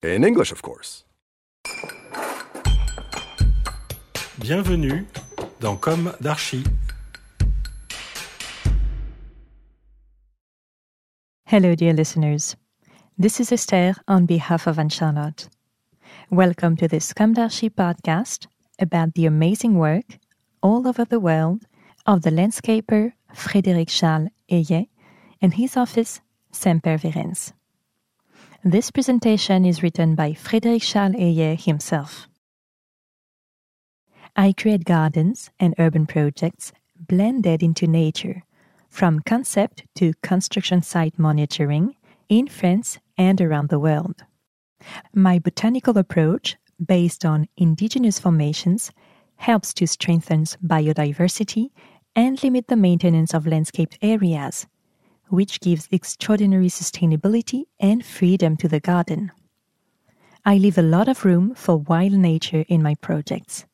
In English, of course. Bienvenue dans Com d'Archi. Hello, dear listeners. This is Esther on behalf of Anne Charlotte. Welcome to this Com d'Archi podcast about the amazing work all over the world of the landscaper Frédéric Charles Aillet and his office Sempervirens. This presentation is written by Frédéric Charles Aillet himself. I create gardens and urban projects blended into nature, from concept to construction site monitoring in France and around the world. My botanical approach, based on indigenous formations, helps to strengthen biodiversity and limit the maintenance of landscaped areas, which gives extraordinary sustainability and freedom to the garden. I leave a lot of room for wild nature in my projects.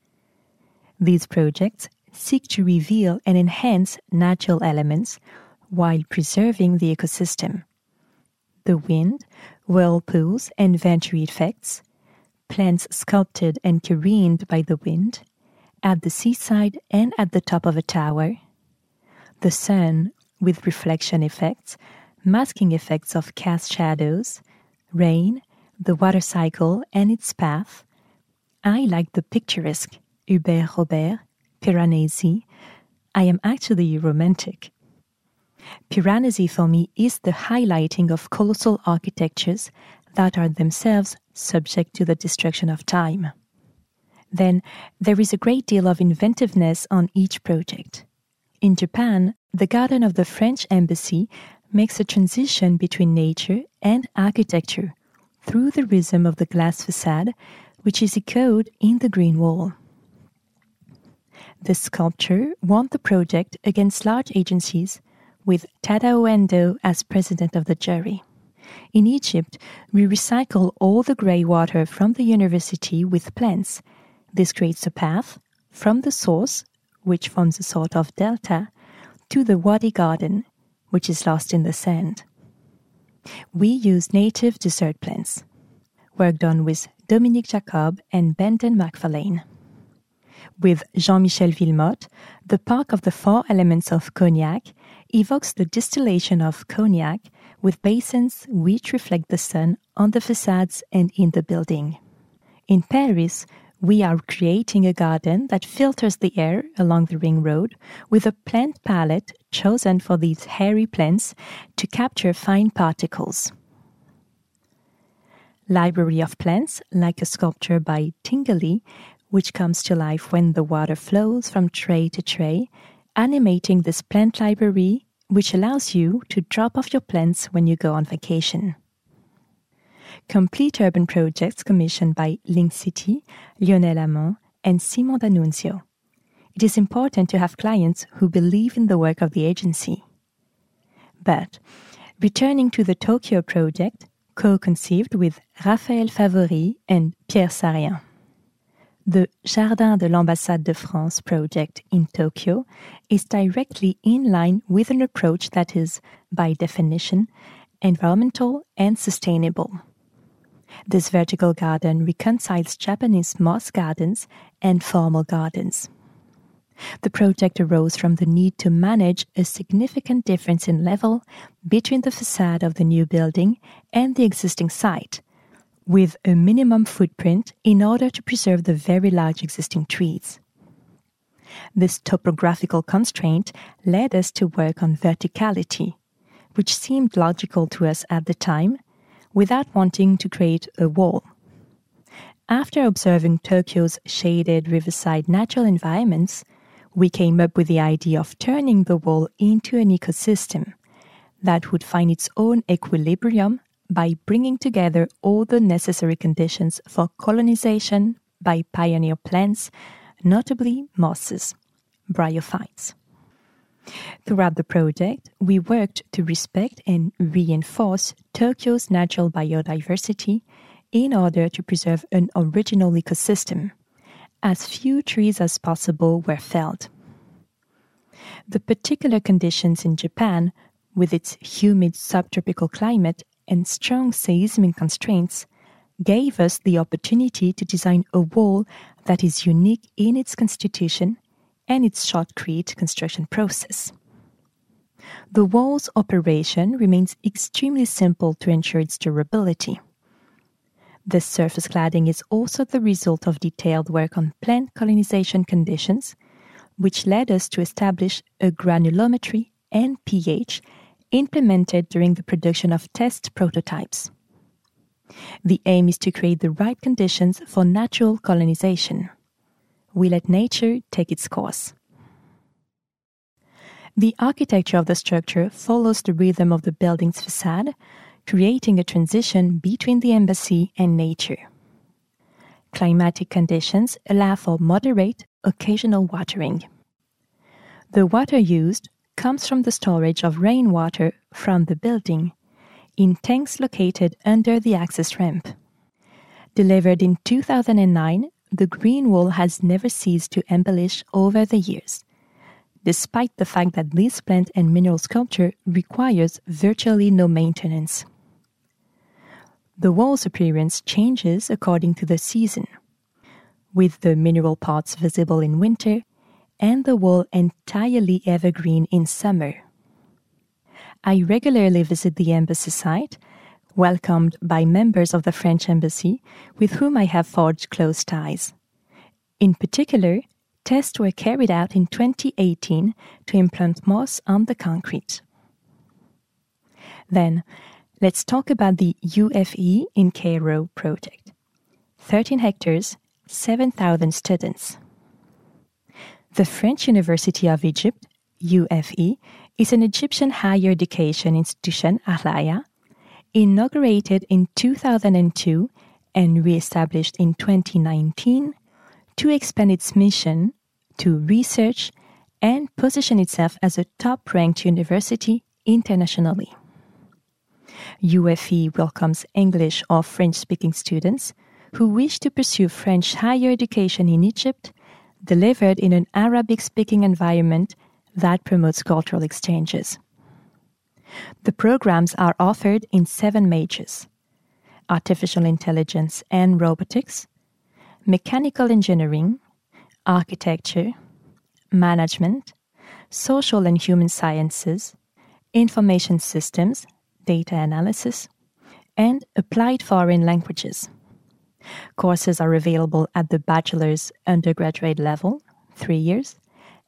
These projects seek to reveal and enhance natural elements while preserving the ecosystem. The wind, whirlpools, and venturi effects, plants sculpted and careened by the wind, at the seaside and at the top of a tower, the sun with reflection effects, masking effects of cast shadows, rain, the water cycle and its path. I like the picturesque Hubert Robert, Piranesi. I am actually romantic. Piranesi for me is the highlighting of colossal architectures that are themselves subject to the destruction of time. Then there is a great deal of inventiveness on each project. In Japan, the garden of the French embassy makes a transition between nature and architecture through the rhythm of the glass facade, which is echoed in the green wall. The sculpture won the project against large agencies, with Tadao Ando as president of the jury. In Egypt, we recycle all the grey water from the university with plants. This creates a path from the source, which forms a sort of delta, to the Wadi garden, which is lost in the sand. We use native dessert plants. Work done with Dominique Jakob and Brendan MacFarlane. With Jean Michel Wilmotte, the Park of the Four Elements of Cognac evokes the distillation of cognac with basins which reflect the sun on the facades and in the building. In Paris, we are creating a garden that filters the air along the ring road with a plant palette chosen for these hairy plants to capture fine particles. Library of plants, like a sculpture by Tinguely, which comes to life when the water flows from tray to tray, animating this plant library, which allows you to drop off your plants when you go on vacation. Complete urban projects commissioned by Link City, Lionel Amand, and Simon D'Annunzio. It is important to have clients who believe in the work of the agency. But, returning to the Tokyo project, co conceived with Raphaël Favori and Pierre Sarien. The Jardin de l'Ambassade de France project in Tokyo is directly in line with an approach that is, by definition, environmental and sustainable. This vertical garden reconciles Japanese moss gardens and formal gardens. The project arose from the need to manage a significant difference in level between the facade of the new building and the existing site, with a minimum footprint in order to preserve the very large existing trees. This topographical constraint led us to work on verticality, which seemed logical to us at the time, without wanting to create a wall. After observing Tokyo's shaded riverside natural environments, we came up with the idea of turning the wall into an ecosystem that would find its own equilibrium by bringing together all the necessary conditions for colonization by pioneer plants, notably mosses, bryophytes. Throughout the project, we worked to respect and reinforce Tokyo's natural biodiversity in order to preserve an original ecosystem. As few trees as possible were felled. The particular conditions in Japan, with its humid subtropical climate and strong seismic constraints, gave us the opportunity to design a wall that is unique in its constitution and its shotcrete construction process. The wall's operation remains extremely simple to ensure its durability. This surface cladding is also the result of detailed work on plant colonization conditions, which led us to establish a granulometry and pH implemented during the production of test prototypes. The aim is to create the right conditions for natural colonization. We let nature take its course. The architecture of the structure follows the rhythm of the building's facade, creating a transition between the embassy and nature. Climatic conditions allow for moderate, occasional watering. The water used comes from the storage of rainwater from the building in tanks located under the access ramp. Delivered in 2009, the green wall has never ceased to embellish over the years, despite the fact that this plant and mineral sculpture requires virtually no maintenance. The wall's appearance changes according to the season, with the mineral parts visible in winter and the wall entirely evergreen in summer. I regularly visit the embassy site, welcomed by members of the French embassy with whom I have forged close ties. In particular, tests were carried out in 2018 to implant moss on the concrete. Then, let's talk about the UFE in Cairo project 13 hectares, 7,000 students. The French University of Egypt, UFE, is an Egyptian higher education institution, Ahlaya, inaugurated in 2002 and re-established in 2019 to expand its mission to research and position itself as a top-ranked university internationally. UFE welcomes English or French-speaking students who wish to pursue French higher education in Egypt delivered in an Arabic speaking environment that promotes cultural exchanges. The programs are offered in seven majors artificial intelligence and robotics, mechanical engineering, architecture, management, social and human sciences, information systems, data analysis, and applied foreign languages. Courses are available at the bachelor's undergraduate level, three years,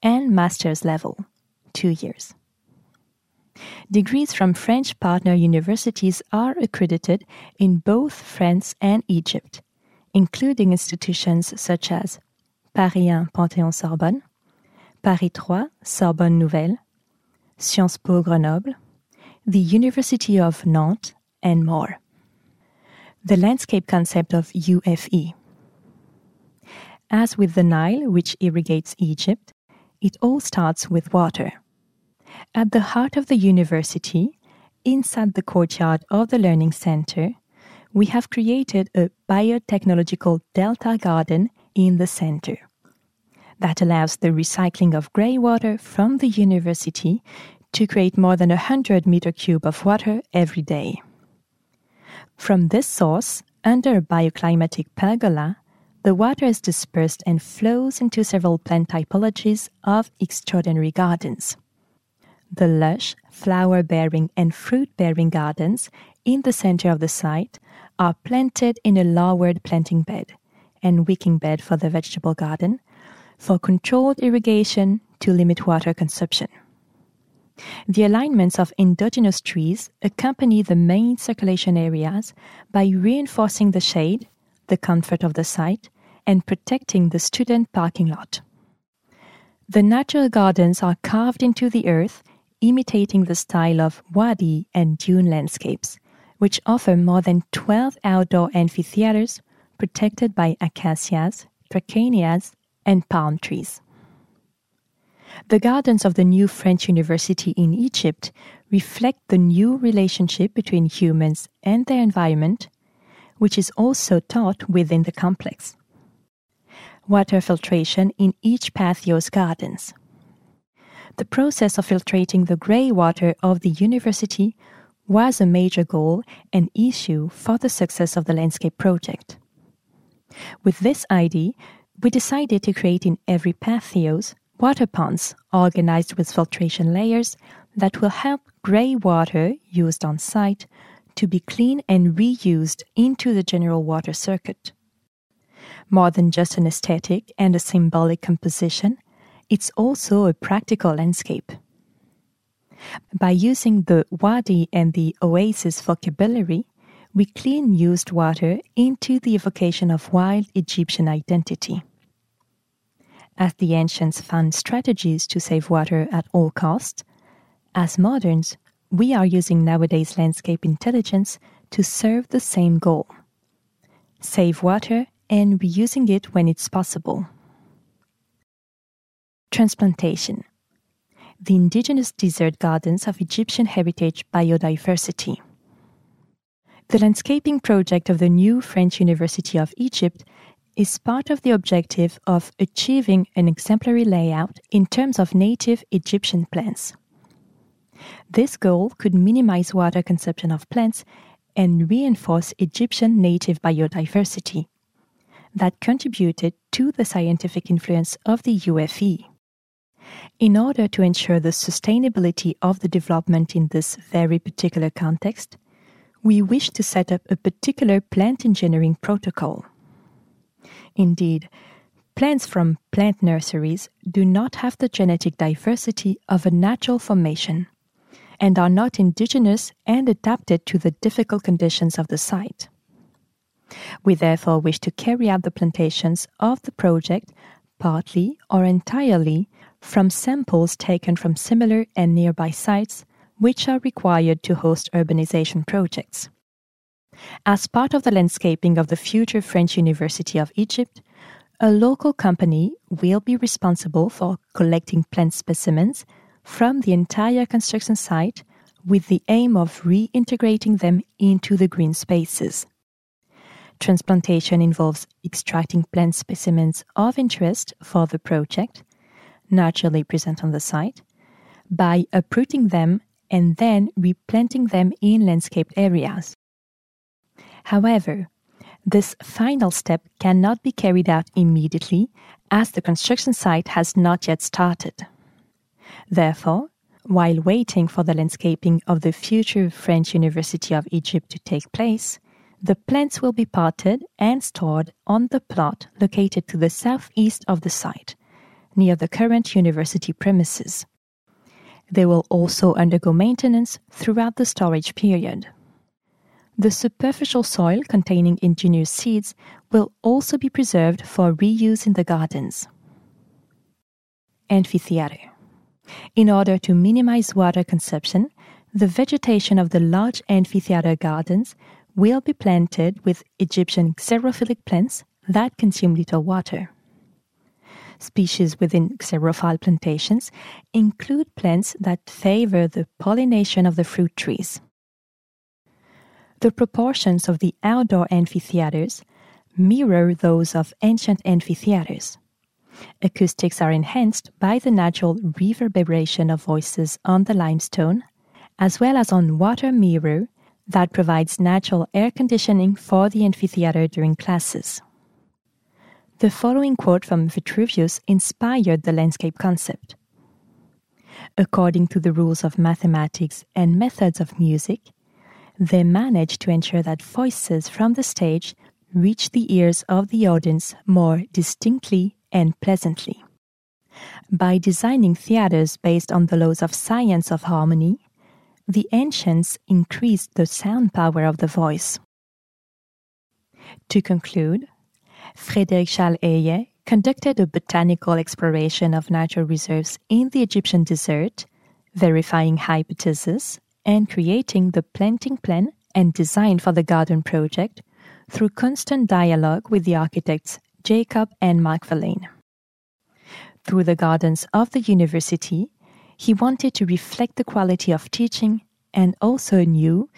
and master's level, two years. Degrees from French partner universities are accredited in both France and Egypt, including institutions such as Paris 1 Panthéon Sorbonne, Paris 3 Sorbonne Nouvelle, Sciences Po Grenoble, the University of Nantes, and more the landscape concept of UFE. As with the Nile, which irrigates Egypt, it all starts with water. At the heart of the university, inside the courtyard of the Learning Center, we have created a biotechnological delta garden in the center that allows the recycling of grey water from the university to create more than 100 meter cube of water every day. From this source, under a bioclimatic pergola, the water is dispersed and flows into several plant typologies of extraordinary gardens. The lush, flower bearing, and fruit bearing gardens in the center of the site are planted in a lowered planting bed and wicking bed for the vegetable garden for controlled irrigation to limit water consumption. The alignments of endogenous trees accompany the main circulation areas by reinforcing the shade, the comfort of the site, and protecting the student parking lot. The natural gardens are carved into the earth, imitating the style of wadi and dune landscapes, which offer more than 12 outdoor amphitheaters protected by acacias, trachinias, and palm trees. The gardens of the new French university in Egypt reflect the new relationship between humans and their environment, which is also taught within the complex. Water filtration in each Patheos gardens. The process of filtrating the grey water of the university was a major goal and issue for the success of the landscape project. With this idea, we decided to create in every Patheos water ponds organized with filtration layers that will help grey water used on site to be clean and reused into the general water circuit. More than just an aesthetic and a symbolic composition, it's also a practical landscape. By using the wadi and the oasis vocabulary, we clean used water into the evocation of wild Egyptian identity. As the ancients found strategies to save water at all costs, as moderns, we are using nowadays landscape intelligence to serve the same goal save water and reusing it when it's possible. Transplantation the indigenous desert gardens of Egyptian heritage biodiversity. The landscaping project of the new French University of Egypt is part of the objective of achieving an exemplary layout in terms of native Egyptian plants. This goal could minimize water consumption of plants and reinforce Egyptian native biodiversity that contributed to the scientific influence of the UFE. In order to ensure the sustainability of the development in this very particular context, we wish to set up a particular plant engineering protocol. Indeed, plants from plant nurseries do not have the genetic diversity of a natural formation and are not indigenous and adapted to the difficult conditions of the site. We therefore wish to carry out the plantations of the project partly or entirely from samples taken from similar and nearby sites which are required to host urbanization projects. As part of the landscaping of the future French University of Egypt, a local company will be responsible for collecting plant specimens from the entire construction site with the aim of reintegrating them into the green spaces. Transplantation involves extracting plant specimens of interest for the project, naturally present on the site, by uprooting them and then replanting them in landscaped areas. However, this final step cannot be carried out immediately as the construction site has not yet started. Therefore, while waiting for the landscaping of the future French University of Egypt to take place, the plants will be potted and stored on the plot located to the southeast of the site, near the current university premises. They will also undergo maintenance throughout the storage period. The superficial soil containing indigenous seeds will also be preserved for reuse in the gardens. Amphitheater. In order to minimize water consumption, the vegetation of the large amphitheater gardens will be planted with Egyptian xerophilic plants that consume little water. Species within xerophile plantations include plants that favor the pollination of the fruit trees. The proportions of the outdoor amphitheaters mirror those of ancient amphitheaters. Acoustics are enhanced by the natural reverberation of voices on the limestone, as well as on water mirror that provides natural air conditioning for the amphitheater during classes. The following quote from Vitruvius inspired the landscape concept. According to the rules of mathematics and methods of music, they manage to ensure that voices from the stage reach the ears of the audience more distinctly and pleasantly. By designing theaters based on the laws of science of harmony, the ancients increased the sound power of the voice. To conclude, Frédéric Charles Aillet conducted a botanical exploration of natural reserves in the Egyptian desert, verifying hypotheses and creating the planting plan and design for the garden project through constant dialogue with the architects Jakob and MacFarlane. Through the gardens of the university, he wanted to reflect the quality of teaching and also a new,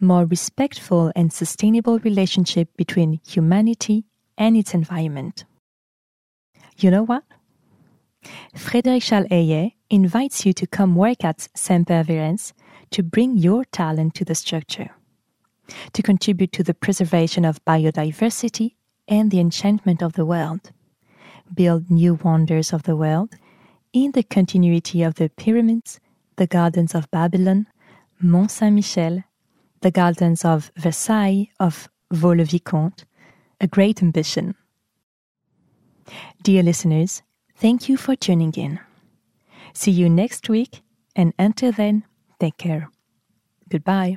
more respectful and sustainable relationship between humanity and its environment. You know what? Frédéric Charles invites you to come work at Sempervirens to bring your talent to the structure, to contribute to the preservation of biodiversity and the enchantment of the world, build new wonders of the world in the continuity of the pyramids, the gardens of Babylon, Mont Saint Michel, the gardens of Versailles, of Vaux-le-Vicomte, a great ambition. Dear listeners, thank you for tuning in. See you next week, and until then, take care. Goodbye.